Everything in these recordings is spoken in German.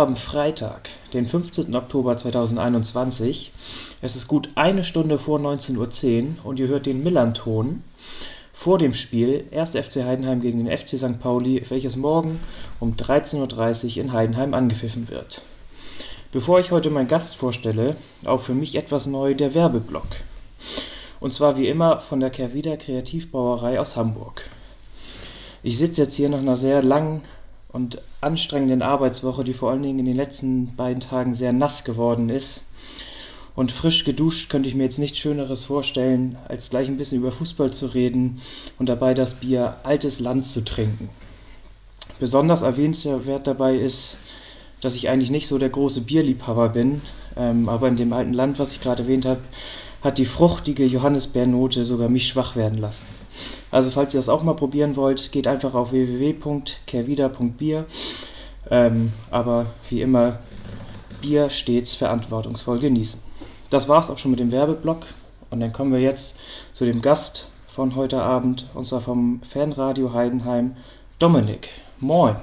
haben Freitag, den 15. Oktober 2021. Es ist gut eine Stunde vor 19.10 Uhr und ihr hört den Millanton vor dem Spiel 1. FC Heidenheim gegen den FC St. Pauli, welches morgen um 13.30 Uhr in Heidenheim angepfiffen wird. Bevor ich heute meinen Gast vorstelle, auch für mich etwas neu der Werbeblock. Und zwar wie immer von der Kervida Kreativbrauerei aus Hamburg. Ich sitze jetzt hier nach einer sehr langen und anstrengenden Arbeitswoche, die vor allen Dingen in den letzten beiden Tagen sehr nass geworden ist und frisch geduscht könnte ich mir jetzt nichts Schöneres vorstellen, als gleich ein bisschen über Fußball zu reden und dabei das Bier Altes Land zu trinken. Besonders erwähnenswert dabei ist, dass ich eigentlich nicht so der große Bierliebhaber bin, ähm, aber in dem alten Land, was ich gerade erwähnt habe, hat die fruchtige Johannisbeernote sogar mich schwach werden lassen. Also falls ihr das auch mal probieren wollt, geht einfach auf www.kervida.bier. Ähm, aber wie immer, Bier stets verantwortungsvoll genießen. Das war's auch schon mit dem Werbeblock. Und dann kommen wir jetzt zu dem Gast von heute Abend, und zwar vom Fanradio Heidenheim, Dominik. Moin.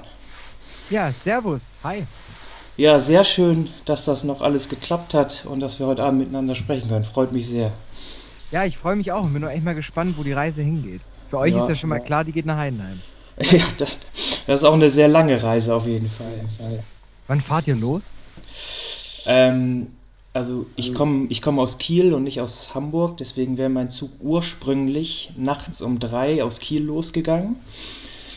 Ja, servus. Hi. Ja, sehr schön, dass das noch alles geklappt hat und dass wir heute Abend miteinander sprechen können. Freut mich sehr. Ja, ich freue mich auch und bin nur echt mal gespannt, wo die Reise hingeht. Für euch ja, ist ja schon mal ja. klar, die geht nach Heidenheim. Ja, das, das, ist auch eine sehr lange Reise auf jeden Fall. Wann fahrt ihr los? Ähm, also ich komme ich komm aus Kiel und nicht aus Hamburg, deswegen wäre mein Zug ursprünglich nachts um drei aus Kiel losgegangen.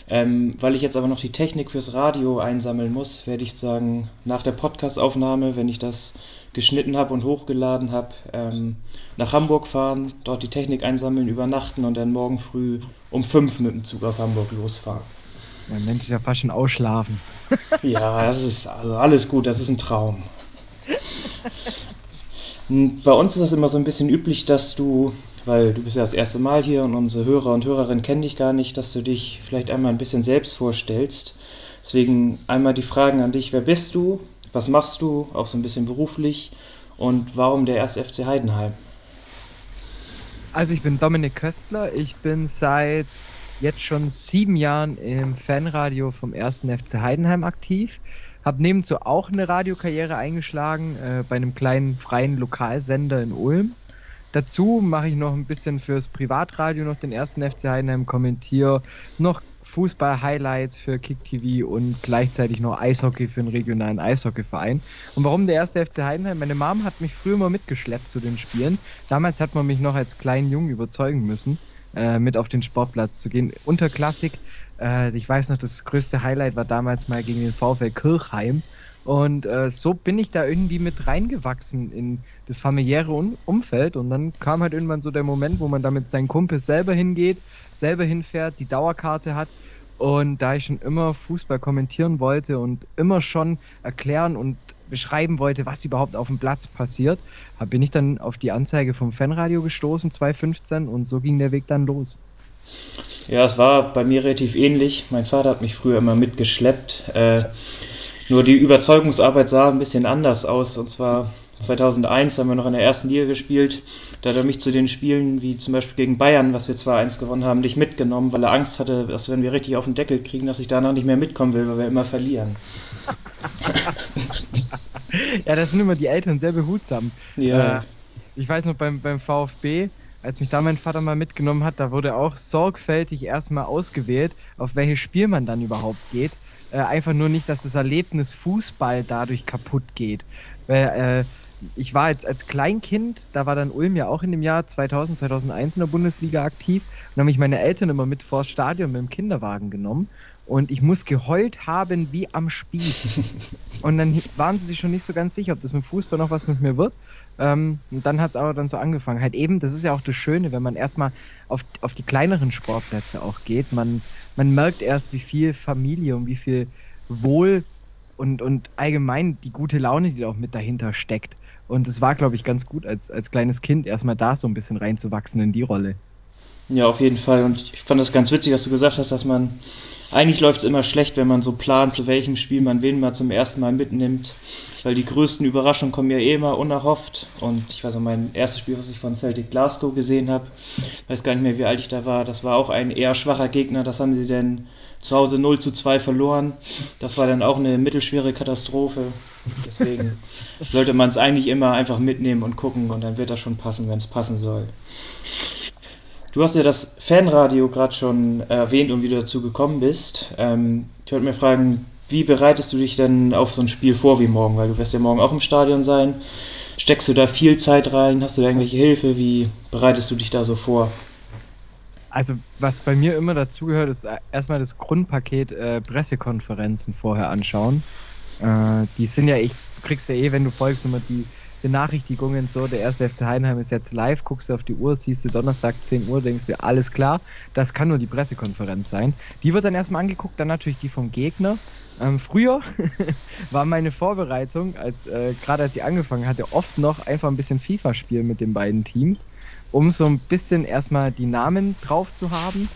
Ähm, weil ich jetzt aber noch die Technik fürs Radio einsammeln muss, werde ich sagen, nach der Podcastaufnahme, wenn ich das geschnitten habe und hochgeladen habe, ähm, nach Hamburg fahren, dort die Technik einsammeln, übernachten und dann morgen früh um fünf mit dem Zug aus Hamburg losfahren. Man nennt es ja fast schon ausschlafen. ja, das ist also alles gut, das ist ein Traum. Bei uns ist es immer so ein bisschen üblich, dass du, weil du bist ja das erste Mal hier und unsere Hörer und Hörerinnen kennen dich gar nicht, dass du dich vielleicht einmal ein bisschen selbst vorstellst. Deswegen einmal die Fragen an dich, wer bist du, was machst du, auch so ein bisschen beruflich und warum der erste FC Heidenheim? Also ich bin Dominik Köstler, ich bin seit jetzt schon sieben Jahren im Fanradio vom ersten FC Heidenheim aktiv. Habe nebenzu auch eine Radiokarriere eingeschlagen äh, bei einem kleinen freien Lokalsender in Ulm. Dazu mache ich noch ein bisschen fürs Privatradio noch den ersten FC Heidenheim, kommentiere noch Fußball-Highlights für Kick TV und gleichzeitig noch Eishockey für einen regionalen Eishockeyverein. Und warum der erste FC Heidenheim? Meine Mom hat mich früher mal mitgeschleppt zu den Spielen. Damals hat man mich noch als kleinen Jungen überzeugen müssen, äh, mit auf den Sportplatz zu gehen. Unterklassik äh, ich weiß noch, das größte Highlight war damals mal gegen den VfL Kirchheim. Und äh, so bin ich da irgendwie mit reingewachsen in das familiäre Umfeld. Und dann kam halt irgendwann so der Moment, wo man da mit seinen Kumpels selber hingeht, selber hinfährt, die Dauerkarte hat. Und da ich schon immer Fußball kommentieren wollte und immer schon erklären und beschreiben wollte, was überhaupt auf dem Platz passiert, bin ich dann auf die Anzeige vom Fanradio gestoßen, 2015, und so ging der Weg dann los. Ja, es war bei mir relativ ähnlich. Mein Vater hat mich früher immer mitgeschleppt. Äh, nur die Überzeugungsarbeit sah ein bisschen anders aus. Und zwar 2001 haben wir noch in der ersten Liga gespielt. Da hat er mich zu den Spielen, wie zum Beispiel gegen Bayern, was wir 2-1 gewonnen haben, nicht mitgenommen, weil er Angst hatte, dass wenn wir richtig auf den Deckel kriegen, dass ich danach nicht mehr mitkommen will, weil wir immer verlieren. ja, das sind immer die Eltern sehr behutsam. Ja. Äh, ich weiß noch beim, beim VfB, als mich da mein Vater mal mitgenommen hat, da wurde auch sorgfältig erstmal ausgewählt, auf welches Spiel man dann überhaupt geht. Äh, einfach nur nicht, dass das Erlebnis Fußball dadurch kaputt geht. Weil, äh, ich war jetzt als Kleinkind, da war dann Ulm ja auch in dem Jahr 2000, 2001 in der Bundesliga aktiv und haben mich meine Eltern immer mit vors Stadion mit dem Kinderwagen genommen und ich muss geheult haben wie am Spieß. und dann waren sie sich schon nicht so ganz sicher, ob das mit Fußball noch was mit mir wird. Ähm, und dann hat es aber dann so angefangen. Halt eben, das ist ja auch das Schöne, wenn man erstmal auf, auf die kleineren Sportplätze auch geht. Man, man merkt erst, wie viel Familie und wie viel Wohl und, und allgemein die gute Laune, die da auch mit dahinter steckt. Und es war, glaube ich, ganz gut, als, als kleines Kind erstmal da so ein bisschen reinzuwachsen in die Rolle. Ja, auf jeden Fall. Und ich fand das ganz witzig, dass du gesagt hast, dass man eigentlich läuft es immer schlecht, wenn man so plant, zu welchem Spiel man wen mal zum ersten Mal mitnimmt. Weil die größten Überraschungen kommen ja eh immer unerhofft. Und ich weiß auch, mein erstes Spiel, was ich von Celtic Glasgow gesehen habe, weiß gar nicht mehr, wie alt ich da war, das war auch ein eher schwacher Gegner. Das haben sie denn zu Hause 0 zu 2 verloren. Das war dann auch eine mittelschwere Katastrophe. Deswegen sollte man es eigentlich immer einfach mitnehmen und gucken und dann wird das schon passen, wenn es passen soll. Du hast ja das Fanradio gerade schon erwähnt und wie du dazu gekommen bist. Ähm, ich wollte mir fragen, wie bereitest du dich denn auf so ein Spiel vor wie morgen? Weil du wirst ja morgen auch im Stadion sein. Steckst du da viel Zeit rein? Hast du da irgendwelche Hilfe? Wie bereitest du dich da so vor? Also, was bei mir immer dazugehört, ist erstmal das Grundpaket äh, Pressekonferenzen vorher anschauen. Äh, die sind ja, ich kriegst ja eh, wenn du folgst, immer die Benachrichtigungen so, der erste FC Heidenheim ist jetzt live, guckst du auf die Uhr, siehst du Donnerstag 10 Uhr, denkst du, alles klar, das kann nur die Pressekonferenz sein. Die wird dann erstmal angeguckt, dann natürlich die vom Gegner. Ähm, früher war meine Vorbereitung, als äh, gerade als ich angefangen hatte, oft noch einfach ein bisschen FIFA spielen mit den beiden Teams, um so ein bisschen erstmal die Namen drauf zu haben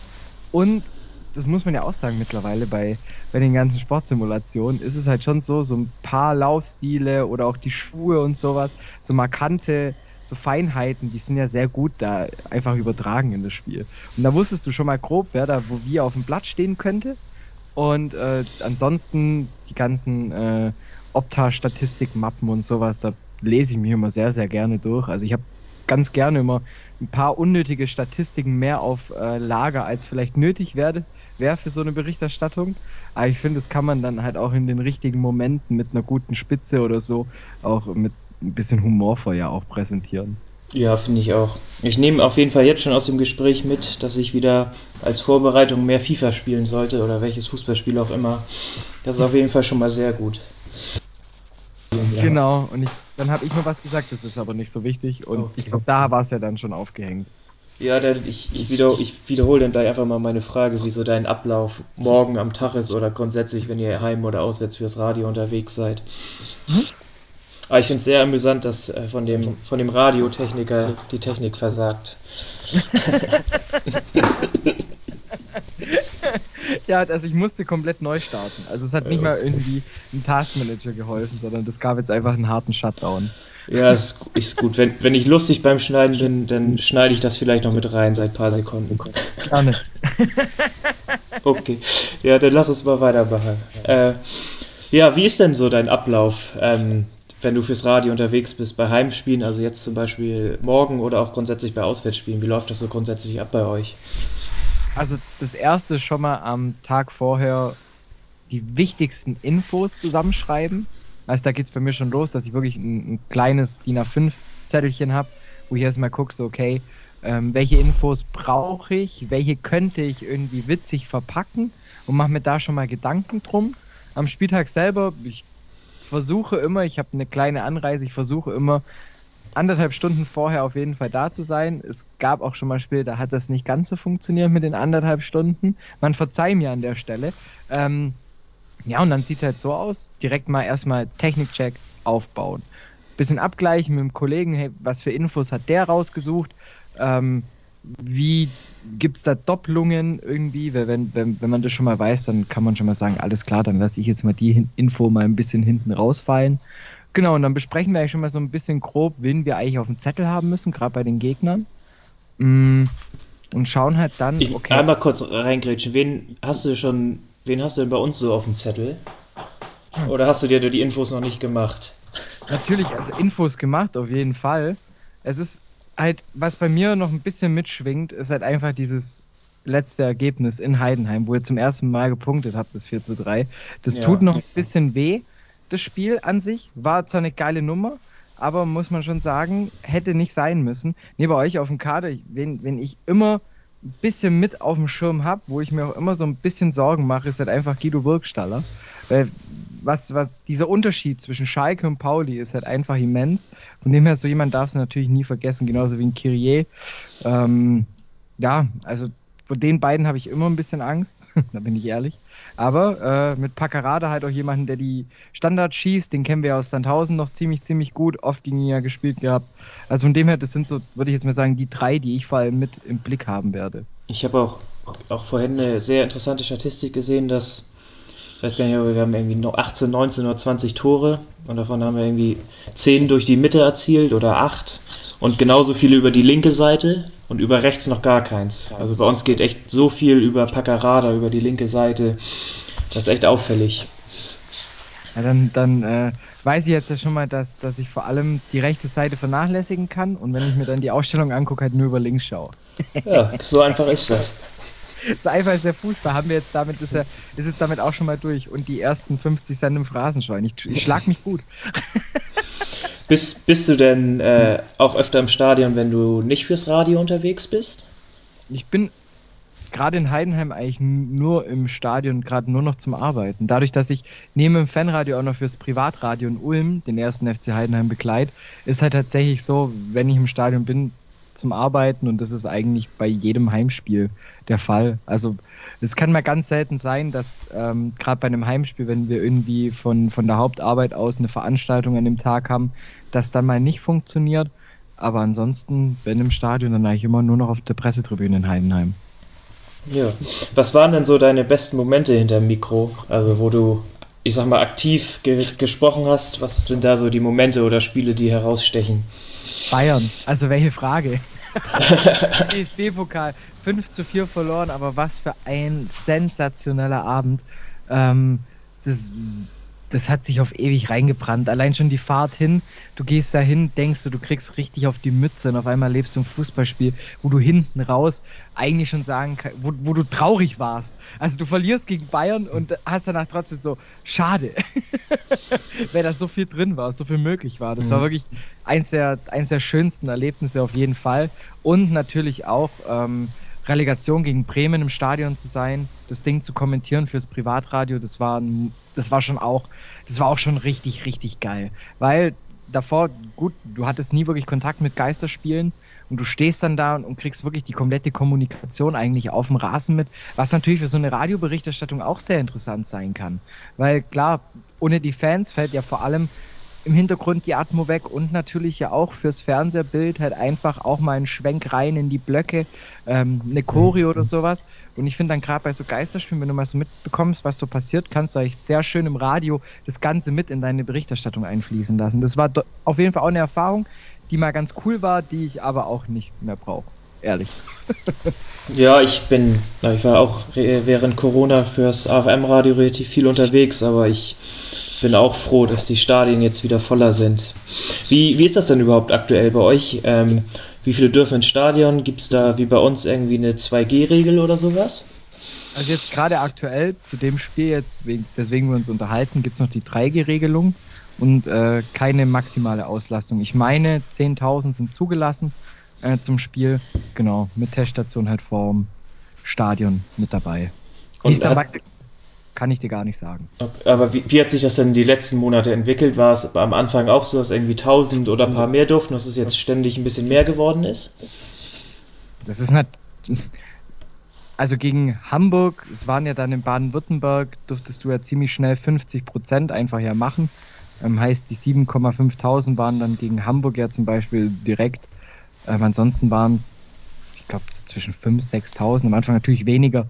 und das muss man ja auch sagen mittlerweile bei, bei den ganzen Sportsimulationen, ist es halt schon so, so ein paar Laufstile oder auch die Schuhe und sowas, so markante, so Feinheiten, die sind ja sehr gut da einfach übertragen in das Spiel. Und da wusstest du schon mal grob, wer da wo wie auf dem Blatt stehen könnte. Und äh, ansonsten die ganzen äh, Opta-Statistik-Mappen und sowas, da lese ich mich immer sehr, sehr gerne durch. Also ich habe ganz gerne immer ein paar unnötige Statistiken mehr auf äh, Lager, als vielleicht nötig werde, wäre für so eine Berichterstattung. Aber ich finde, das kann man dann halt auch in den richtigen Momenten mit einer guten Spitze oder so auch mit ein bisschen humorvoll ja auch präsentieren. Ja, finde ich auch. Ich nehme auf jeden Fall jetzt schon aus dem Gespräch mit, dass ich wieder als Vorbereitung mehr FIFA spielen sollte oder welches Fußballspiel auch immer. Das ist auf jeden Fall schon mal sehr gut. Ja. Genau, und ich, dann habe ich nur was gesagt, das ist aber nicht so wichtig und okay. ich glaube, da war es ja dann schon aufgehängt. Ja, dann, ich, ich, wieder, ich wiederhole dann gleich einfach mal meine Frage, wie so dein Ablauf morgen am Tag ist oder grundsätzlich, wenn ihr heim oder auswärts fürs Radio unterwegs seid. Hm? Aber ich finde es sehr amüsant, dass äh, von, dem, von dem Radiotechniker die Technik versagt. ja, also ich musste komplett neu starten. Also es hat nicht mal irgendwie ein Taskmanager geholfen, sondern das gab jetzt einfach einen harten Shutdown. Ja, ist, ist gut. Wenn, wenn ich lustig beim Schneiden bin, dann schneide ich das vielleicht noch mit rein seit ein paar Sekunden. Gerne. Okay. Ja, dann lass uns mal weitermachen. Äh, ja, wie ist denn so dein Ablauf, ähm, wenn du fürs Radio unterwegs bist, bei Heimspielen, also jetzt zum Beispiel morgen oder auch grundsätzlich bei Auswärtsspielen? Wie läuft das so grundsätzlich ab bei euch? Also das erste schon mal am Tag vorher die wichtigsten Infos zusammenschreiben also da geht es bei mir schon los, dass ich wirklich ein, ein kleines DIN A5-Zettelchen habe, wo ich erstmal gucke, so okay, ähm, welche Infos brauche ich, welche könnte ich irgendwie witzig verpacken und mache mir da schon mal Gedanken drum. Am Spieltag selber, ich versuche immer, ich habe eine kleine Anreise, ich versuche immer anderthalb Stunden vorher auf jeden Fall da zu sein. Es gab auch schon mal Spiele, da hat das nicht ganz so funktioniert mit den anderthalb Stunden. Man verzeiht mir an der Stelle. Ähm, ja, und dann sieht es halt so aus, direkt mal erstmal Technikcheck aufbauen. Bisschen abgleichen mit dem Kollegen, hey, was für Infos hat der rausgesucht? Ähm, wie gibt es da Doppelungen irgendwie? Weil wenn, wenn, wenn man das schon mal weiß, dann kann man schon mal sagen, alles klar, dann lasse ich jetzt mal die Info mal ein bisschen hinten rausfallen. Genau, und dann besprechen wir eigentlich schon mal so ein bisschen grob, wen wir eigentlich auf dem Zettel haben müssen, gerade bei den Gegnern. Mm, und schauen halt dann, okay. Ich, einmal kurz reingrätschen, wen hast du schon Wen hast du denn bei uns so auf dem Zettel? Oder hast du dir die Infos noch nicht gemacht? Natürlich, also Infos gemacht, auf jeden Fall. Es ist halt, was bei mir noch ein bisschen mitschwingt, ist halt einfach dieses letzte Ergebnis in Heidenheim, wo ihr zum ersten Mal gepunktet habt, das 4 zu 3. Das ja. tut noch ein bisschen weh, das Spiel an sich. War zwar eine geile Nummer, aber muss man schon sagen, hätte nicht sein müssen. Nee, bei euch auf dem Kader, wenn, wenn ich immer ein bisschen mit auf dem Schirm habe, wo ich mir auch immer so ein bisschen Sorgen mache, ist halt einfach Guido Burgstaller. Weil was, was, dieser Unterschied zwischen Schalke und Pauli ist halt einfach immens. Von dem her, so jemand darf es natürlich nie vergessen, genauso wie ein Kyrie. Ähm, ja, also vor den beiden habe ich immer ein bisschen Angst, da bin ich ehrlich. Aber äh, mit Packerade halt auch jemanden, der die Standards schießt, den kennen wir aus Sandhausen noch ziemlich, ziemlich gut, oft gegen ihn ja gespielt gehabt. Also von dem her, das sind so, würde ich jetzt mal sagen, die drei, die ich vor allem mit im Blick haben werde. Ich habe auch, auch vorhin eine sehr interessante Statistik gesehen, dass ich weiß gar nicht, aber wir haben irgendwie noch 18, 19 oder 20 Tore und davon haben wir irgendwie 10 durch die Mitte erzielt oder 8 und genauso viele über die linke Seite und über rechts noch gar keins. Also bei uns geht echt so viel über Packerada, über die linke Seite. Das ist echt auffällig. Ja, dann dann äh, weiß ich jetzt ja schon mal, dass, dass ich vor allem die rechte Seite vernachlässigen kann und wenn ich mir dann die Ausstellung angucke, halt nur über links schaue. Ja, so einfach ist das. So einfach ist der Fußball. Haben wir jetzt damit, ist, er, ist jetzt damit auch schon mal durch. Und die ersten 50 Cent im Phrasenschwein. Ich, ich schlag mich gut. Bist, bist du denn äh, auch öfter im Stadion, wenn du nicht fürs Radio unterwegs bist? Ich bin gerade in Heidenheim eigentlich nur im Stadion, gerade nur noch zum Arbeiten. Dadurch, dass ich neben dem Fanradio auch noch fürs Privatradio in Ulm den ersten FC Heidenheim begleite, ist halt tatsächlich so, wenn ich im Stadion bin, zum Arbeiten und das ist eigentlich bei jedem Heimspiel der Fall. Also es kann mal ganz selten sein, dass ähm, gerade bei einem Heimspiel, wenn wir irgendwie von, von der Hauptarbeit aus eine Veranstaltung an dem Tag haben, das dann mal nicht funktioniert. Aber ansonsten, wenn im Stadion, dann eigentlich immer nur noch auf der Pressetribüne in Heidenheim. Ja. Was waren denn so deine besten Momente hinter dem Mikro? Also wo du, ich sag mal, aktiv ge gesprochen hast. Was sind da so die Momente oder Spiele, die herausstechen? Bayern, also welche Frage? DFB-Pokal 5 zu 4 verloren, aber was für ein sensationeller Abend. Ähm, das, das hat sich auf ewig reingebrannt. Allein schon die Fahrt hin, du gehst da hin, denkst du, du kriegst richtig auf die Mütze und auf einmal lebst du ein Fußballspiel, wo du hinten raus eigentlich schon sagen kannst, wo, wo du traurig warst. Also du verlierst gegen Bayern und hast danach trotzdem so, schade, weil da so viel drin war, so viel möglich war. Das mhm. war wirklich eins der, eins der schönsten Erlebnisse auf jeden Fall. Und natürlich auch, ähm, Relegation gegen Bremen im Stadion zu sein, das Ding zu kommentieren fürs Privatradio, das war, das war schon auch, das war auch schon richtig, richtig geil. Weil davor, gut, du hattest nie wirklich Kontakt mit Geisterspielen und du stehst dann da und, kriegst wirklich die komplette Kommunikation eigentlich auf dem Rasen mit, was natürlich für so eine Radioberichterstattung auch sehr interessant sein kann. Weil klar, ohne die Fans fällt ja vor allem im Hintergrund die Atmo weg und natürlich ja auch fürs Fernsehbild halt einfach auch mal einen Schwenk rein in die Blöcke, ähm, eine Choreo oder sowas. Und ich finde dann gerade bei so Geisterspielen, wenn du mal so mitbekommst, was so passiert, kannst du eigentlich sehr schön im Radio das Ganze mit in deine Berichterstattung einfließen lassen. Das war auf jeden Fall auch eine Erfahrung, die mal ganz cool war, die ich aber auch nicht mehr brauche. Ehrlich. ja, ich bin, ich war auch während Corona fürs AFM-Radio relativ viel unterwegs, aber ich bin auch froh, dass die Stadien jetzt wieder voller sind. Wie, wie ist das denn überhaupt aktuell bei euch? Ähm, wie viele dürfen ins Stadion? Gibt es da wie bei uns irgendwie eine 2G-Regel oder sowas? Also jetzt gerade aktuell zu dem Spiel jetzt, weswegen wir uns unterhalten, gibt es noch die 3G-Regelung und äh, keine maximale Auslastung. Ich meine, 10.000 sind zugelassen äh, zum Spiel, genau, mit Teststation halt vorm Stadion mit dabei. Dann kann ich dir gar nicht sagen. Aber wie, wie, hat sich das denn die letzten Monate entwickelt? War es am Anfang auch so, dass irgendwie 1000 oder ein paar mehr durften, dass es jetzt ständig ein bisschen mehr geworden ist? Das ist nicht. Also gegen Hamburg, es waren ja dann in Baden-Württemberg, durftest du ja ziemlich schnell 50 Prozent einfach ja machen. Ähm, heißt, die 7,5000 waren dann gegen Hamburg ja zum Beispiel direkt. Ähm, ansonsten waren es, ich glaube, so zwischen 5.000, 6.000. Am Anfang natürlich weniger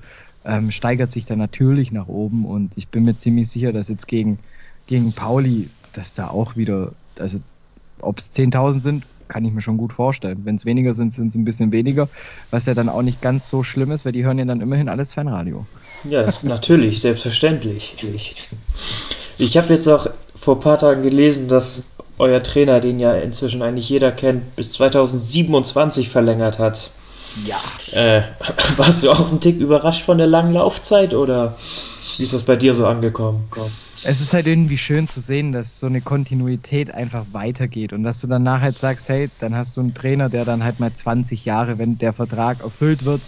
ähm, steigert sich dann natürlich nach oben und ich bin mir ziemlich sicher, dass jetzt gegen, gegen Pauli, dass da auch wieder, also ob es 10.000 sind, kann ich mir schon gut vorstellen. Wenn es weniger sind, sind es ein bisschen weniger, was ja dann auch nicht ganz so schlimm ist, weil die hören ja dann immerhin alles Fanradio. Ja, natürlich, selbstverständlich. Ich habe jetzt auch vor ein paar Tagen gelesen, dass euer Trainer, den ja inzwischen eigentlich jeder kennt, bis 2027 verlängert hat. Ja. Äh, warst du auch ein Tick überrascht von der langen Laufzeit oder wie ist das bei dir so angekommen? Es ist halt irgendwie schön zu sehen, dass so eine Kontinuität einfach weitergeht und dass du dann nachher halt sagst, hey, dann hast du einen Trainer, der dann halt mal 20 Jahre, wenn der Vertrag erfüllt wird,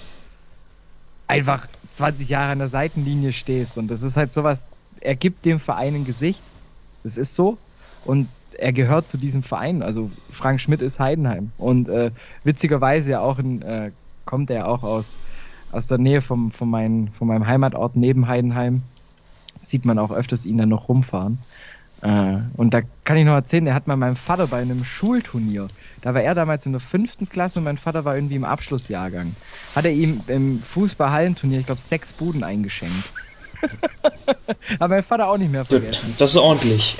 einfach 20 Jahre an der Seitenlinie stehst und das ist halt sowas, er gibt dem Verein ein Gesicht, das ist so und er gehört zu diesem Verein. Also Frank Schmidt ist Heidenheim. Und äh, witzigerweise ja auch in, äh, kommt er auch aus, aus der Nähe vom, von, mein, von meinem Heimatort neben Heidenheim. sieht man auch öfters ihn dann noch rumfahren. Äh, und da kann ich noch erzählen, er hat mal meinem Vater bei einem Schulturnier, da war er damals in der fünften Klasse und mein Vater war irgendwie im Abschlussjahrgang, hat er ihm im Fußball-Hallenturnier, ich glaube, sechs Buden eingeschenkt. Aber mein Vater auch nicht mehr vergessen. Das ist ordentlich.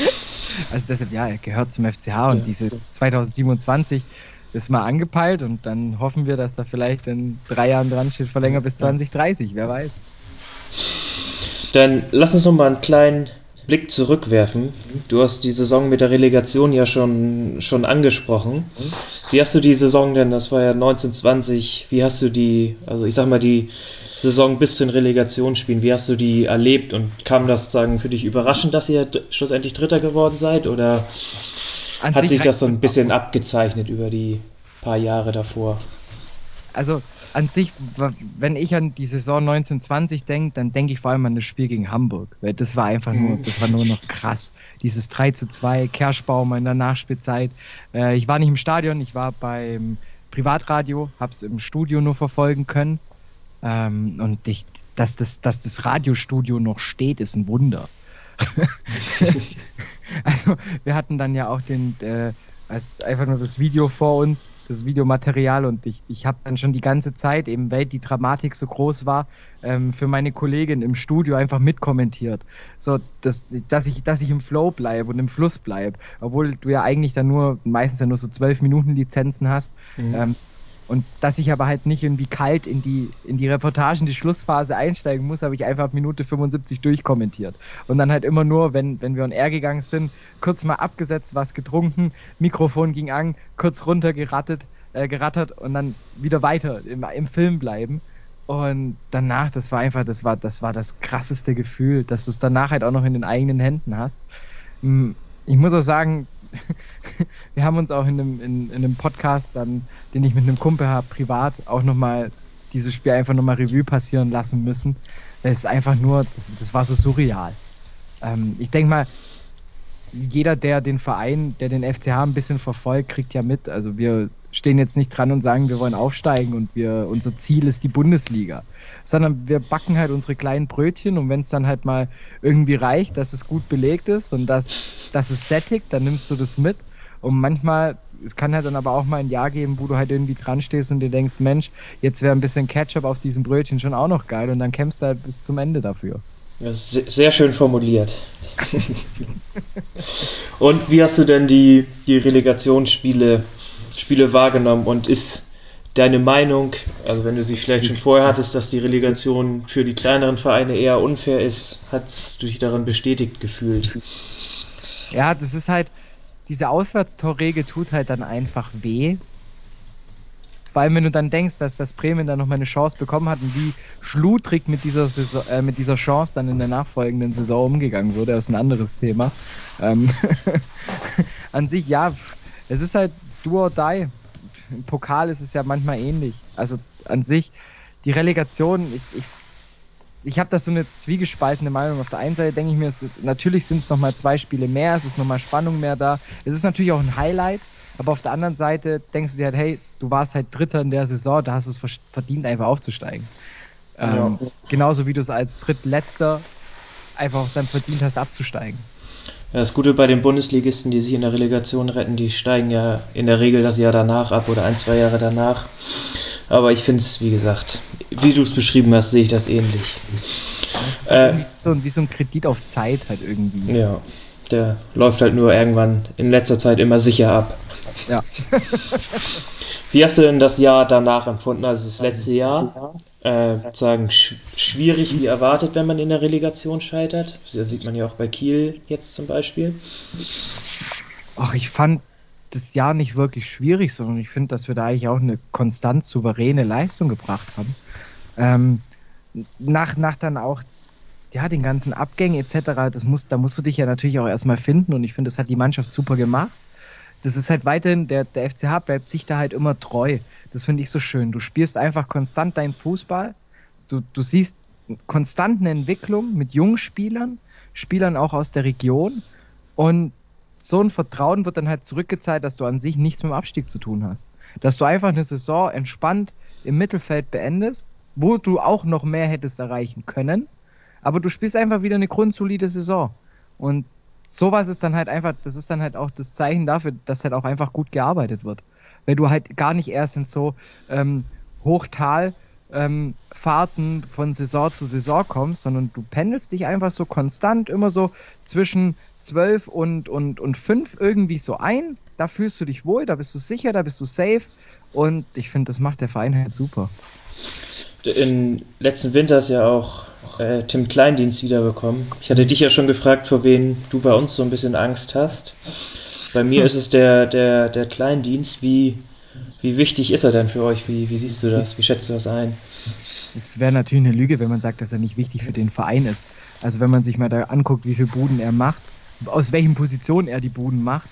Also das ja, er gehört zum FCH und diese 2027 ist mal angepeilt und dann hoffen wir, dass da vielleicht in drei Jahren dran steht, verlängert bis 2030, wer weiß. Dann lass uns noch mal einen kleinen Blick zurückwerfen. Du hast die Saison mit der Relegation ja schon, schon angesprochen. Wie hast du die Saison denn, das war ja 1920, wie hast du die, also ich sag mal, die Saison bis zu den Relegationsspielen, wie hast du die erlebt und kam das sagen für dich überraschend, dass ihr schlussendlich Dritter geworden seid oder An hat sich das so ein bisschen abgezeichnet über die paar Jahre davor? Also an sich, wenn ich an die Saison 1920 denke, dann denke ich vor allem an das Spiel gegen Hamburg. Weil das war einfach nur, mhm. das war nur noch krass. Dieses 3 zu 2, Kerschbaum in der Nachspielzeit. Äh, ich war nicht im Stadion, ich war beim Privatradio, hab's im Studio nur verfolgen können. Ähm, und ich, dass das, dass das Radiostudio noch steht, ist ein Wunder. also, wir hatten dann ja auch den, äh, einfach nur das Video vor uns, das Videomaterial und ich, ich habe dann schon die ganze Zeit, eben weil die Dramatik so groß war, ähm, für meine Kollegin im Studio einfach mitkommentiert. So, dass, dass, ich, dass ich im Flow bleibe und im Fluss bleibe, obwohl du ja eigentlich dann nur, meistens ja nur so zwölf Minuten Lizenzen hast. Mhm. Ähm, und dass ich aber halt nicht irgendwie kalt in die, in die Reportagen, die Schlussphase einsteigen muss, habe ich einfach Minute 75 durchkommentiert. Und dann halt immer nur, wenn, wenn wir on air gegangen sind, kurz mal abgesetzt, was getrunken, Mikrofon ging an, kurz runter gerattet, äh, gerattert und dann wieder weiter im, im Film bleiben. Und danach, das war einfach, das war, das war das krasseste Gefühl, dass du es danach halt auch noch in den eigenen Händen hast. Hm, ich muss auch sagen, wir haben uns auch in einem, in, in einem Podcast, dann, den ich mit einem Kumpel habe, privat, auch nochmal dieses Spiel einfach nochmal Revue passieren lassen müssen. Es einfach nur, das, das war so surreal. Ähm, ich denke mal, jeder, der den Verein, der den FCH ein bisschen verfolgt, kriegt ja mit. Also wir stehen jetzt nicht dran und sagen, wir wollen aufsteigen und wir, unser Ziel ist die Bundesliga sondern wir backen halt unsere kleinen Brötchen und wenn es dann halt mal irgendwie reicht, dass es gut belegt ist und dass, dass es sättigt, dann nimmst du das mit. Und manchmal, es kann halt dann aber auch mal ein Jahr geben, wo du halt irgendwie dran stehst und dir denkst, Mensch, jetzt wäre ein bisschen Ketchup auf diesem Brötchen schon auch noch geil und dann kämpfst du halt bis zum Ende dafür. Ja, sehr schön formuliert. und wie hast du denn die, die Relegationsspiele Spiele wahrgenommen und ist deine Meinung, also wenn du sie vielleicht schon vorher hattest, dass die Relegation für die kleineren Vereine eher unfair ist, hat du dich darin bestätigt gefühlt? Ja, das ist halt, diese Auswärtstorregel tut halt dann einfach weh. Vor allem, wenn du dann denkst, dass das Bremen dann nochmal eine Chance bekommen hat und wie schludrig mit dieser, Saison, äh, mit dieser Chance dann in der nachfolgenden Saison umgegangen wurde, ist ein anderes Thema. Ähm An sich, ja, es ist halt do or die im Pokal ist es ja manchmal ähnlich. Also an sich, die Relegation, ich, ich, ich habe da so eine zwiegespaltene Meinung. Auf der einen Seite denke ich mir, es, natürlich sind es nochmal zwei Spiele mehr, es ist nochmal Spannung mehr da. Es ist natürlich auch ein Highlight, aber auf der anderen Seite denkst du dir halt, hey, du warst halt Dritter in der Saison, da hast du es verdient, einfach aufzusteigen. Ähm, ja. Genauso wie du es als Drittletzter einfach dann verdient hast, abzusteigen. Ja, das Gute bei den Bundesligisten, die sich in der Relegation retten, die steigen ja in der Regel das Jahr danach ab oder ein, zwei Jahre danach. Aber ich finde es, wie gesagt, wie du es beschrieben hast, sehe ich das ähnlich. Das äh, so, wie so ein Kredit auf Zeit halt irgendwie. Ja, der läuft halt nur irgendwann in letzter Zeit immer sicher ab. Ja. wie hast du denn das Jahr danach empfunden, also das letzte Jahr? äh, sagen, sch schwierig wie erwartet, wenn man in der Relegation scheitert. Das sieht man ja auch bei Kiel jetzt zum Beispiel. Ach, ich fand das Jahr nicht wirklich schwierig, sondern ich finde, dass wir da eigentlich auch eine konstant souveräne Leistung gebracht haben. Ähm, nach, nach dann auch ja, den ganzen Abgängen etc., das muss, da musst du dich ja natürlich auch erstmal finden und ich finde, das hat die Mannschaft super gemacht. Das ist halt weiterhin, der, der FCH bleibt sich da halt immer treu. Das finde ich so schön. Du spielst einfach konstant deinen Fußball. Du, du siehst konstant eine Entwicklung mit jungen Spielern, Spielern auch aus der Region. Und so ein Vertrauen wird dann halt zurückgezahlt, dass du an sich nichts mit dem Abstieg zu tun hast. Dass du einfach eine Saison entspannt im Mittelfeld beendest, wo du auch noch mehr hättest erreichen können. aber du spielst einfach wieder eine grundsolide Saison. Und sowas ist dann halt einfach, das ist dann halt auch das Zeichen dafür, dass halt auch einfach gut gearbeitet wird. Weil du halt gar nicht erst in so ähm, Hochtal ähm, Fahrten von Saison zu Saison kommst, sondern du pendelst dich einfach so konstant immer so zwischen 12 und, und, und 5 irgendwie so ein. Da fühlst du dich wohl, da bist du sicher, da bist du safe. Und ich finde, das macht der Verein halt super. Im letzten Winter ist ja auch äh, Tim Kleindienst wiederbekommen. Ich hatte dich ja schon gefragt, vor wen du bei uns so ein bisschen Angst hast. Bei mir hm. ist es der, der, der Kleindienst. Wie, wie wichtig ist er denn für euch? Wie, wie siehst du das? Wie schätzt du das ein? Es wäre natürlich eine Lüge, wenn man sagt, dass er nicht wichtig für den Verein ist. Also wenn man sich mal da anguckt, wie viele Buden er macht, aus welchen Positionen er die Buden macht,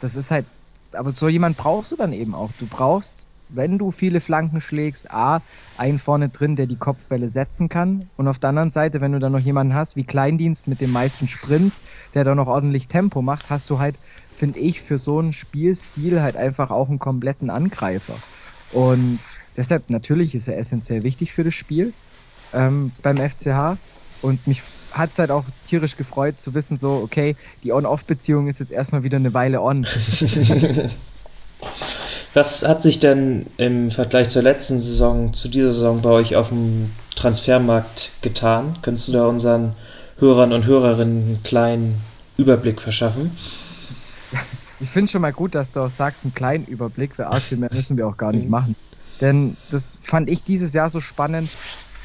das ist halt, aber so jemand brauchst du dann eben auch. Du brauchst wenn du viele Flanken schlägst, A, einen vorne drin, der die Kopfbälle setzen kann. Und auf der anderen Seite, wenn du dann noch jemanden hast wie Kleindienst mit den meisten Sprints, der da noch ordentlich Tempo macht, hast du halt, finde ich, für so einen Spielstil halt einfach auch einen kompletten Angreifer. Und deshalb, natürlich ist er essentiell wichtig für das Spiel ähm, beim FCH. Und mich hat es halt auch tierisch gefreut zu wissen, so, okay, die On-Off-Beziehung ist jetzt erstmal wieder eine Weile on. Was hat sich denn im Vergleich zur letzten Saison, zu dieser Saison bei euch auf dem Transfermarkt getan? Könntest du da unseren Hörern und Hörerinnen einen kleinen Überblick verschaffen? Ich finde schon mal gut, dass du auch sagst, einen kleinen Überblick, weil arg viel mehr müssen wir auch gar nicht machen. Denn das fand ich dieses Jahr so spannend.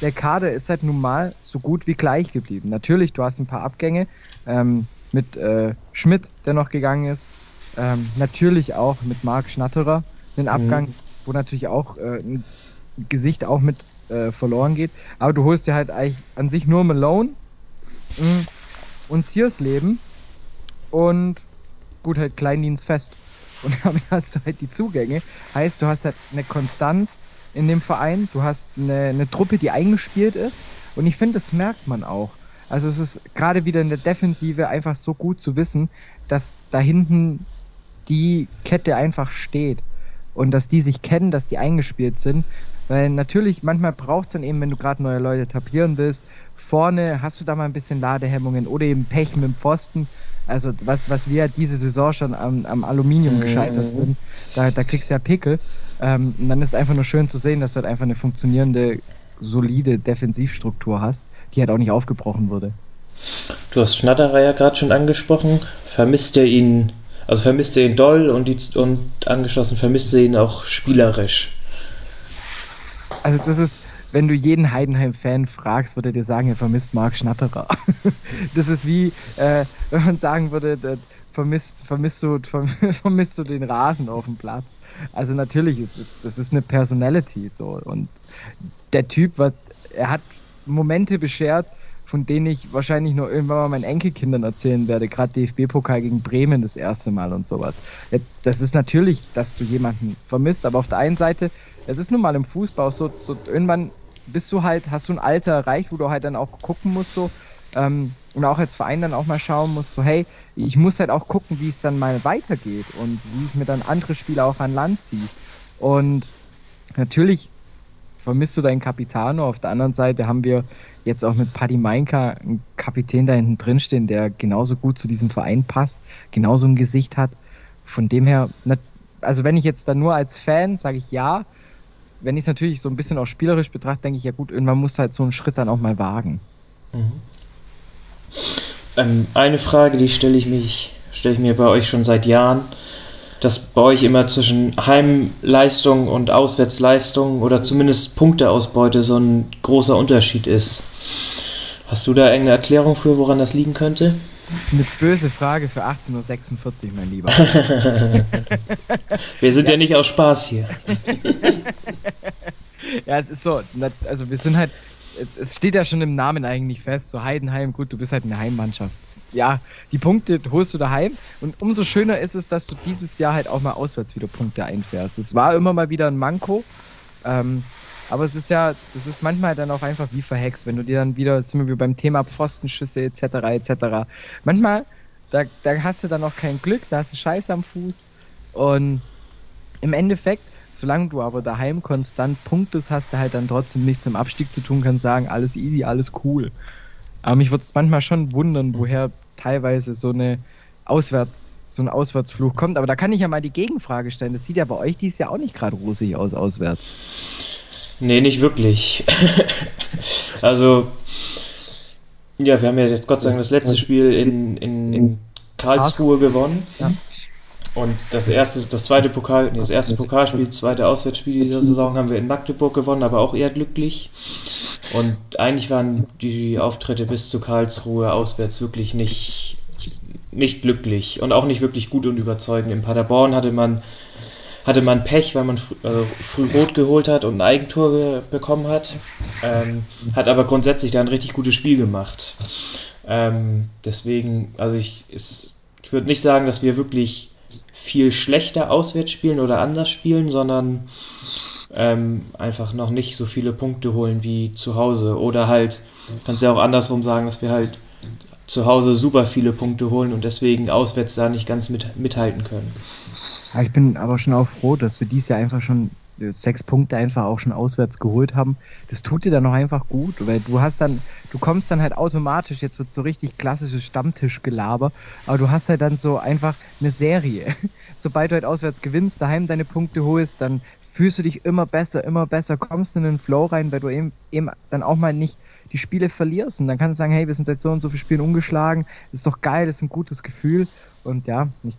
Der Kader ist halt nun mal so gut wie gleich geblieben. Natürlich, du hast ein paar Abgänge ähm, mit äh, Schmidt, der noch gegangen ist. Ähm, natürlich auch mit Marc Schnatterer, einen Abgang, mhm. wo natürlich auch äh, ein Gesicht auch mit äh, verloren geht. Aber du holst dir halt eigentlich an sich nur Malone mh, mm, und Sears Leben und gut halt Kleindienst fest. Und damit hast du halt die Zugänge. Heißt, du hast halt eine Konstanz in dem Verein, du hast eine, eine Truppe, die eingespielt ist. Und ich finde, das merkt man auch. Also es ist gerade wieder in der Defensive einfach so gut zu wissen, dass da hinten die Kette einfach steht und dass die sich kennen, dass die eingespielt sind. Weil natürlich, manchmal braucht es dann eben, wenn du gerade neue Leute tapieren willst, vorne hast du da mal ein bisschen Ladehemmungen oder eben Pech mit dem Pfosten. Also was, was wir diese Saison schon am, am Aluminium mhm. gescheitert sind, da, da kriegst du ja Pickel. Ähm, und dann ist es einfach nur schön zu sehen, dass du halt einfach eine funktionierende, solide Defensivstruktur hast, die halt auch nicht aufgebrochen wurde. Du hast Schnatterer ja gerade schon angesprochen. Vermisst ihr ihn also vermisst ihr ihn doll und, die, und angeschlossen vermisst ihr ihn auch spielerisch. Also das ist, wenn du jeden Heidenheim-Fan fragst, würde dir sagen, er vermisst Marc Schnatterer. das ist wie, äh, wenn man sagen würde, vermisst, vermisst, du, vermisst du den Rasen auf dem Platz. Also natürlich ist es, das ist eine Personality so und der Typ, was, er hat Momente beschert, von denen ich wahrscheinlich nur irgendwann mal meinen Enkelkindern erzählen werde, gerade DFB-Pokal gegen Bremen das erste Mal und sowas. Das ist natürlich, dass du jemanden vermisst, aber auf der einen Seite, es ist nun mal im Fußball so, so irgendwann bist du halt, hast du ein Alter erreicht, wo du halt dann auch gucken musst, so, ähm, und auch als Verein dann auch mal schauen musst, so, hey, ich muss halt auch gucken, wie es dann mal weitergeht und wie ich mir dann andere Spieler auch an Land ziehe. Und natürlich vermisst du deinen Capitano. Auf der anderen Seite haben wir jetzt auch mit Paddy Meinka einen Kapitän da hinten drin stehen, der genauso gut zu diesem Verein passt, genauso ein Gesicht hat. Von dem her, also wenn ich jetzt da nur als Fan sage ich ja, wenn ich es natürlich so ein bisschen auch spielerisch betrachte, denke ich ja gut, irgendwann musst du halt so einen Schritt dann auch mal wagen. Mhm. Ähm, eine Frage, die stelle ich mich, stelle ich mir bei euch schon seit Jahren dass bei euch immer zwischen Heimleistung und Auswärtsleistung oder zumindest Punkteausbeute so ein großer Unterschied ist. Hast du da irgendeine Erklärung für, woran das liegen könnte? Eine böse Frage für 18.46 Uhr, mein Lieber. wir sind ja. ja nicht aus Spaß hier. ja, es ist so, also wir sind halt, es steht ja schon im Namen eigentlich fest, so Heidenheim, gut, du bist halt eine Heimmannschaft ja, die Punkte holst du daheim. Und umso schöner ist es, dass du dieses Jahr halt auch mal auswärts wieder Punkte einfährst. Es war immer mal wieder ein Manko. Ähm, aber es ist ja, das ist manchmal dann auch einfach wie verhext, wenn du dir dann wieder, sind wir beim Thema Pfostenschüsse etc. etc. Manchmal, da, da hast du dann auch kein Glück, da hast du Scheiße am Fuß. Und im Endeffekt, solange du aber daheim konstant punktest, hast du halt dann trotzdem nichts im Abstieg zu tun, kannst sagen, alles easy, alles cool. Aber mich würde es manchmal schon wundern, woher teilweise so eine Auswärts, so ein Auswärtsfluch kommt. Aber da kann ich ja mal die Gegenfrage stellen. Das sieht ja bei euch dies Jahr auch nicht gerade rosig aus, auswärts. Nee, nicht wirklich. also, ja, wir haben ja jetzt Gott sei Dank das letzte Spiel in, in, in Karlsruhe gewonnen. Ja. Und das erste, das zweite Pokal, nee, das erste Pokalspiel, das zweite Auswärtsspiel dieser Saison haben wir in Magdeburg gewonnen, aber auch eher glücklich. Und eigentlich waren die Auftritte bis zu Karlsruhe auswärts wirklich nicht, nicht glücklich und auch nicht wirklich gut und überzeugend. In Paderborn hatte man, hatte man Pech, weil man früh, also früh rot geholt hat und ein Eigentor bekommen hat. Ähm, hat aber grundsätzlich da ein richtig gutes Spiel gemacht. Ähm, deswegen, also ich, ich würde nicht sagen, dass wir wirklich viel schlechter auswärts spielen oder anders spielen, sondern ähm, einfach noch nicht so viele Punkte holen wie zu Hause. Oder halt, kannst ja auch andersrum sagen, dass wir halt zu Hause super viele Punkte holen und deswegen auswärts da nicht ganz mit, mithalten können. Ja, ich bin aber schon auch froh, dass wir dies Jahr einfach schon sechs Punkte einfach auch schon auswärts geholt haben. Das tut dir dann noch einfach gut, weil du hast dann, du kommst dann halt automatisch, jetzt wird so richtig klassisches Stammtischgelaber, aber du hast halt dann so einfach eine Serie. Sobald du halt auswärts gewinnst, daheim deine Punkte holst, dann fühlst du dich immer besser, immer besser, kommst in den Flow rein, weil du eben, eben dann auch mal nicht die Spiele verlierst und dann kannst du sagen, hey, wir sind seit so und so vielen Spielen ungeschlagen, das ist doch geil, das ist ein gutes Gefühl und ja, ich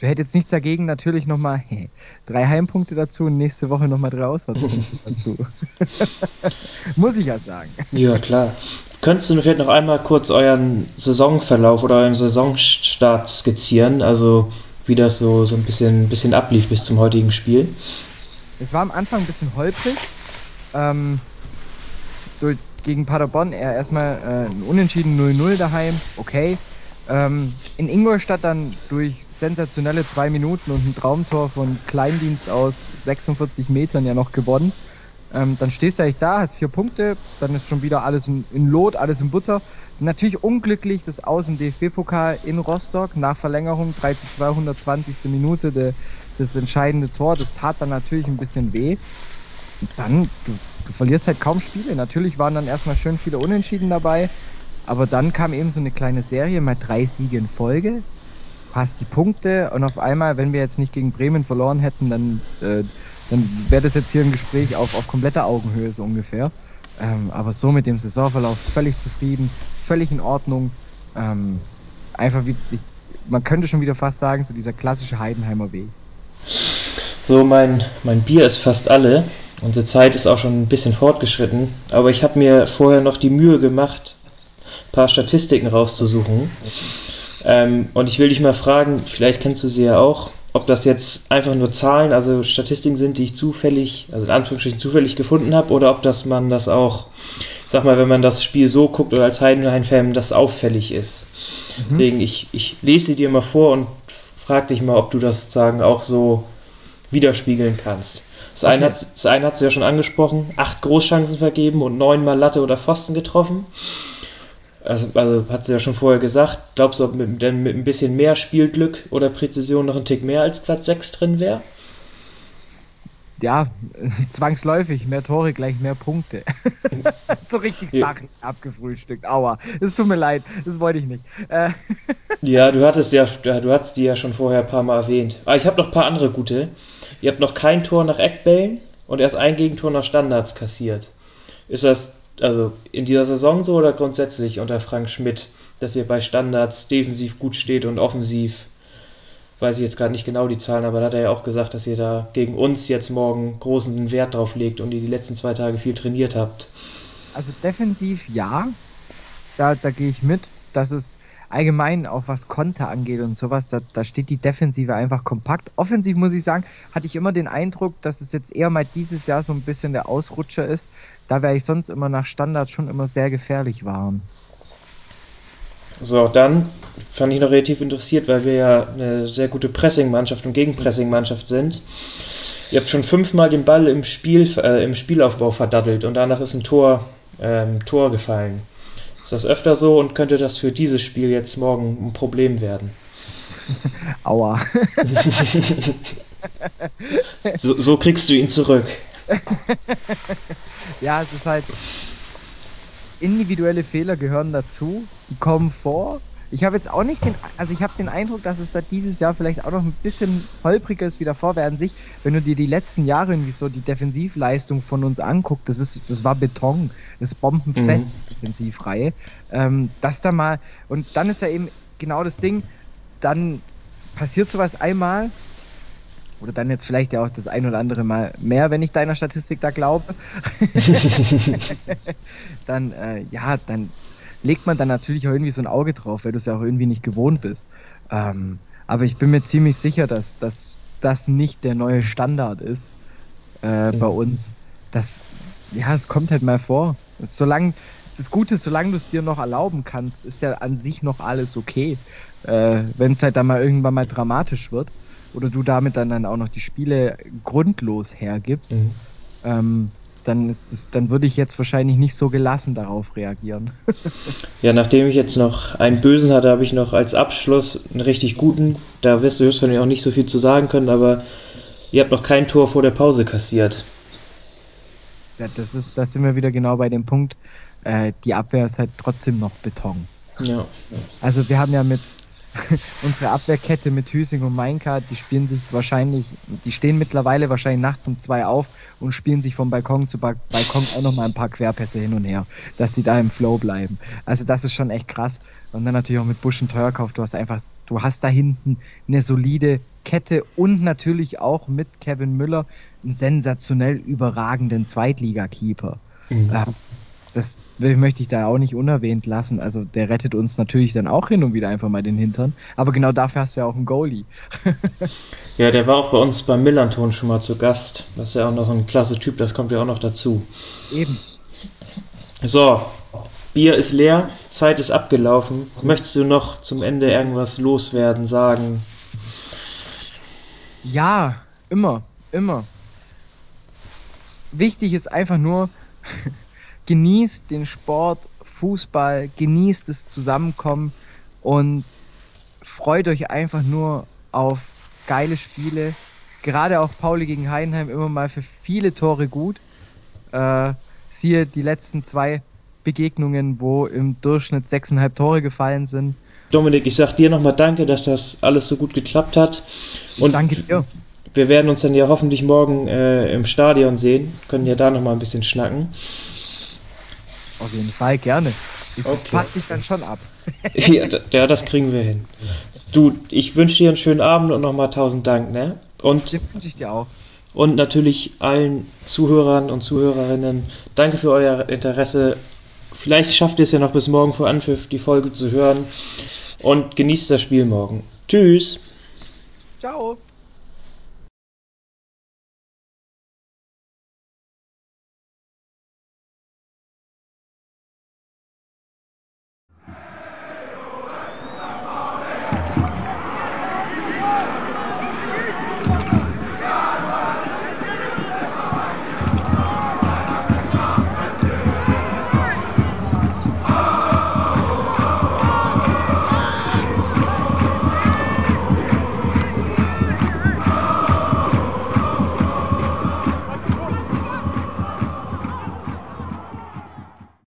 Du hättest jetzt nichts dagegen, natürlich nochmal hey, drei Heimpunkte dazu und nächste Woche nochmal drei Auswärtspunkte dazu. Muss ich ja sagen. Ja, klar. Könntest du vielleicht noch einmal kurz euren Saisonverlauf oder euren Saisonstart skizzieren? Also wie das so, so ein bisschen, bisschen ablief bis zum heutigen Spiel? Es war am Anfang ein bisschen holprig. Ähm, durch, gegen Paderborn eher erstmal äh, ein Unentschieden 0-0 daheim, okay. Ähm, in Ingolstadt dann durch sensationelle zwei Minuten und ein Traumtor von Kleindienst aus 46 Metern ja noch gewonnen. Ähm, dann stehst du eigentlich da, hast vier Punkte, dann ist schon wieder alles in, in Lot, alles in Butter. Natürlich unglücklich das Aus im DFB-Pokal in Rostock nach Verlängerung, 3 zu 220. Minute, de, das entscheidende Tor, das tat dann natürlich ein bisschen weh. Und dann, du, du verlierst halt kaum Spiele. Natürlich waren dann erstmal schön viele Unentschieden dabei, aber dann kam eben so eine kleine Serie, mal drei Siege in Folge, hast die Punkte und auf einmal, wenn wir jetzt nicht gegen Bremen verloren hätten, dann, äh, dann wäre das jetzt hier ein Gespräch auf, auf kompletter Augenhöhe so ungefähr. Ähm, aber so mit dem Saisonverlauf völlig zufrieden, völlig in Ordnung. Ähm, einfach wie, ich, man könnte schon wieder fast sagen, so dieser klassische Heidenheimer Weg. So, mein, mein Bier ist fast alle. Unsere Zeit ist auch schon ein bisschen fortgeschritten. Aber ich habe mir vorher noch die Mühe gemacht, ein paar Statistiken rauszusuchen. Ähm, und ich will dich mal fragen, vielleicht kennst du sie ja auch, ob das jetzt einfach nur Zahlen, also Statistiken sind, die ich zufällig, also in Anführungsstrichen zufällig gefunden habe, oder ob das man das auch, ich sag mal, wenn man das Spiel so guckt oder als Heidenheim-Fan, das auffällig ist. Mhm. Deswegen, ich, ich lese dir mal vor und frag dich mal, ob du das sagen auch so widerspiegeln kannst. Das, okay. eine, eine hat sie ja schon angesprochen, acht Großchancen vergeben und neunmal Latte oder Pfosten getroffen. Also, also, hat sie ja schon vorher gesagt, glaubst du, ob mit, denn mit ein bisschen mehr Spielglück oder Präzision noch ein Tick mehr als Platz 6 drin wäre? Ja, zwangsläufig, mehr Tore gleich mehr Punkte. so richtig ja. Sachen abgefrühstückt. Aua, es tut mir leid, das wollte ich nicht. Äh. ja, du hattest ja, du hattest die ja schon vorher ein paar Mal erwähnt. Aber ich habe noch ein paar andere gute. Ihr habt noch kein Tor nach Eckbällen und erst ein Gegentor nach Standards kassiert. Ist das also in dieser Saison so oder grundsätzlich unter Frank Schmidt, dass ihr bei Standards defensiv gut steht und offensiv, weiß ich jetzt gerade nicht genau die Zahlen, aber da hat er ja auch gesagt, dass ihr da gegen uns jetzt morgen großen Wert drauf legt und ihr die letzten zwei Tage viel trainiert habt. Also defensiv ja, da, da gehe ich mit, dass es allgemein auch was Konter angeht und sowas, da, da steht die Defensive einfach kompakt. Offensiv muss ich sagen, hatte ich immer den Eindruck, dass es jetzt eher mal dieses Jahr so ein bisschen der Ausrutscher ist, da wäre ich sonst immer nach Standard schon immer sehr gefährlich waren. So, dann fand ich noch relativ interessiert, weil wir ja eine sehr gute Pressing-Mannschaft und Gegenpressing-Mannschaft sind. Ihr habt schon fünfmal den Ball im, Spiel, äh, im Spielaufbau verdattelt und danach ist ein Tor, ähm, Tor gefallen. Ist das öfter so und könnte das für dieses Spiel jetzt morgen ein Problem werden? Aua. so, so kriegst du ihn zurück. ja, es ist halt. individuelle Fehler gehören dazu, die kommen vor. Ich habe jetzt auch nicht den, also ich habe den Eindruck, dass es da dieses Jahr vielleicht auch noch ein bisschen holpriger ist wie davor, während sich, wenn du dir die letzten Jahre irgendwie so die Defensivleistung von uns anguckt, das ist, das war Beton, das ist bombenfest, mhm. Defensivreihe, ähm, das da mal, und dann ist ja eben genau das Ding, dann passiert sowas einmal, oder dann jetzt vielleicht ja auch das ein oder andere Mal mehr, wenn ich deiner Statistik da glaube, dann, äh, ja, dann legt man dann natürlich auch irgendwie so ein Auge drauf, weil du es ja auch irgendwie nicht gewohnt bist. Ähm, aber ich bin mir ziemlich sicher, dass, dass das nicht der neue Standard ist äh, mhm. bei uns. Das, ja, es kommt halt mal vor. Solange, das Gute ist, solange du es dir noch erlauben kannst, ist ja an sich noch alles okay. Äh, Wenn es halt dann mal irgendwann mal dramatisch wird oder du damit dann, dann auch noch die Spiele grundlos hergibst, mhm. ähm, dann ist es, dann würde ich jetzt wahrscheinlich nicht so gelassen darauf reagieren. ja, nachdem ich jetzt noch einen bösen hatte, habe ich noch als Abschluss einen richtig guten. Da wirst du höchstwahrscheinlich auch nicht so viel zu sagen können, aber ihr habt noch kein Tor vor der Pause kassiert. Ja, das ist, da sind wir wieder genau bei dem Punkt. Äh, die Abwehr ist halt trotzdem noch Beton. Ja. Also wir haben ja mit unsere Abwehrkette mit Hüsing und Mainka, die spielen sich wahrscheinlich, die stehen mittlerweile wahrscheinlich nachts um zwei auf und spielen sich vom Balkon zu ba Balkon auch nochmal ein paar Querpässe hin und her, dass die da im Flow bleiben. Also das ist schon echt krass. Und dann natürlich auch mit Busch und Teuerkauf, du hast einfach, du hast da hinten eine solide Kette und natürlich auch mit Kevin Müller einen sensationell überragenden Zweitligakeeper. Mhm. Das möchte ich da auch nicht unerwähnt lassen. Also der rettet uns natürlich dann auch hin und wieder einfach mal den Hintern. Aber genau dafür hast du ja auch einen Goalie. ja, der war auch bei uns beim Millanton schon mal zu Gast. Das ist ja auch noch so ein klasse Typ, das kommt ja auch noch dazu. Eben. So, Bier ist leer, Zeit ist abgelaufen. Möchtest du noch zum Ende irgendwas loswerden, sagen? Ja, immer, immer. Wichtig ist einfach nur, genießt den Sport Fußball, genießt das Zusammenkommen und freut euch einfach nur auf geile Spiele. Gerade auch Pauli gegen Heidenheim immer mal für viele Tore gut. Äh, siehe die letzten zwei Begegnungen, wo im Durchschnitt sechseinhalb Tore gefallen sind. Dominik, ich sag dir nochmal danke, dass das alles so gut geklappt hat. Und danke dir. Wir werden uns dann ja hoffentlich morgen äh, im Stadion sehen, können ja da nochmal ein bisschen schnacken. Auf jeden Fall, gerne. Ich okay. pack dich dann schon ab. ja, ja, das kriegen wir hin. Du, ich wünsche dir einen schönen Abend und nochmal tausend Dank, ne? Und das wünsche ich dir auch. Und natürlich allen Zuhörern und Zuhörerinnen, danke für euer Interesse. Vielleicht schafft ihr es ja noch bis morgen vor Anpfiff, die Folge zu hören. Und genießt das Spiel morgen. Tschüss. Ciao.